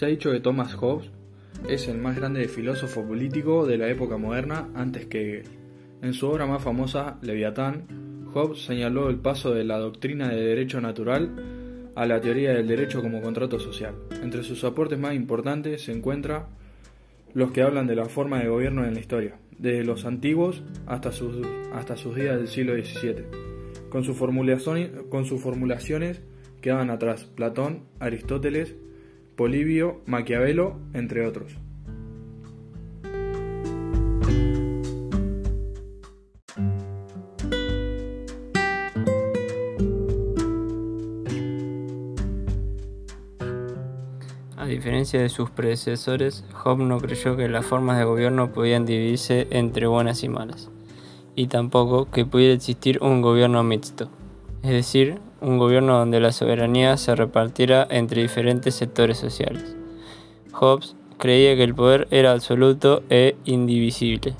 Se ha dicho que Thomas Hobbes es el más grande filósofo político de la época moderna antes que Hegel. En su obra más famosa, Leviatán, Hobbes señaló el paso de la doctrina de derecho natural a la teoría del derecho como contrato social. Entre sus aportes más importantes se encuentran los que hablan de la forma de gobierno en la historia, desde los antiguos hasta sus, hasta sus días del siglo XVII. Con, sus formulaciones, con sus formulaciones quedaban atrás Platón, Aristóteles, Polibio, Maquiavelo, entre otros. A diferencia de sus predecesores, Hobbes no creyó que las formas de gobierno podían dividirse entre buenas y malas, y tampoco que pudiera existir un gobierno mixto, es decir, un gobierno donde la soberanía se repartiera entre diferentes sectores sociales. Hobbes creía que el poder era absoluto e indivisible,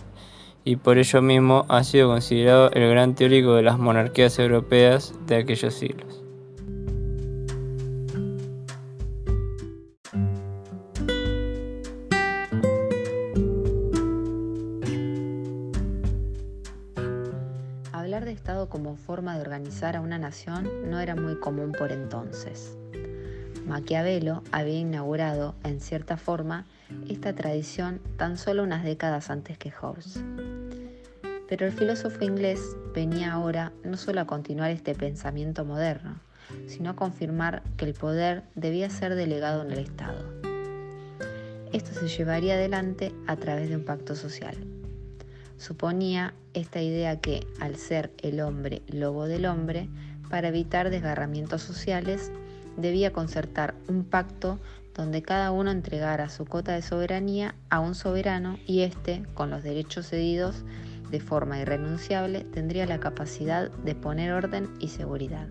y por ello mismo ha sido considerado el gran teórico de las monarquías europeas de aquellos siglos. De Estado como forma de organizar a una nación no era muy común por entonces. Maquiavelo había inaugurado, en cierta forma, esta tradición tan solo unas décadas antes que Hobbes. Pero el filósofo inglés venía ahora no solo a continuar este pensamiento moderno, sino a confirmar que el poder debía ser delegado en el Estado. Esto se llevaría adelante a través de un pacto social. Suponía esta idea que, al ser el hombre lobo del hombre, para evitar desgarramientos sociales, debía concertar un pacto donde cada uno entregara su cota de soberanía a un soberano y éste, con los derechos cedidos de forma irrenunciable, tendría la capacidad de poner orden y seguridad.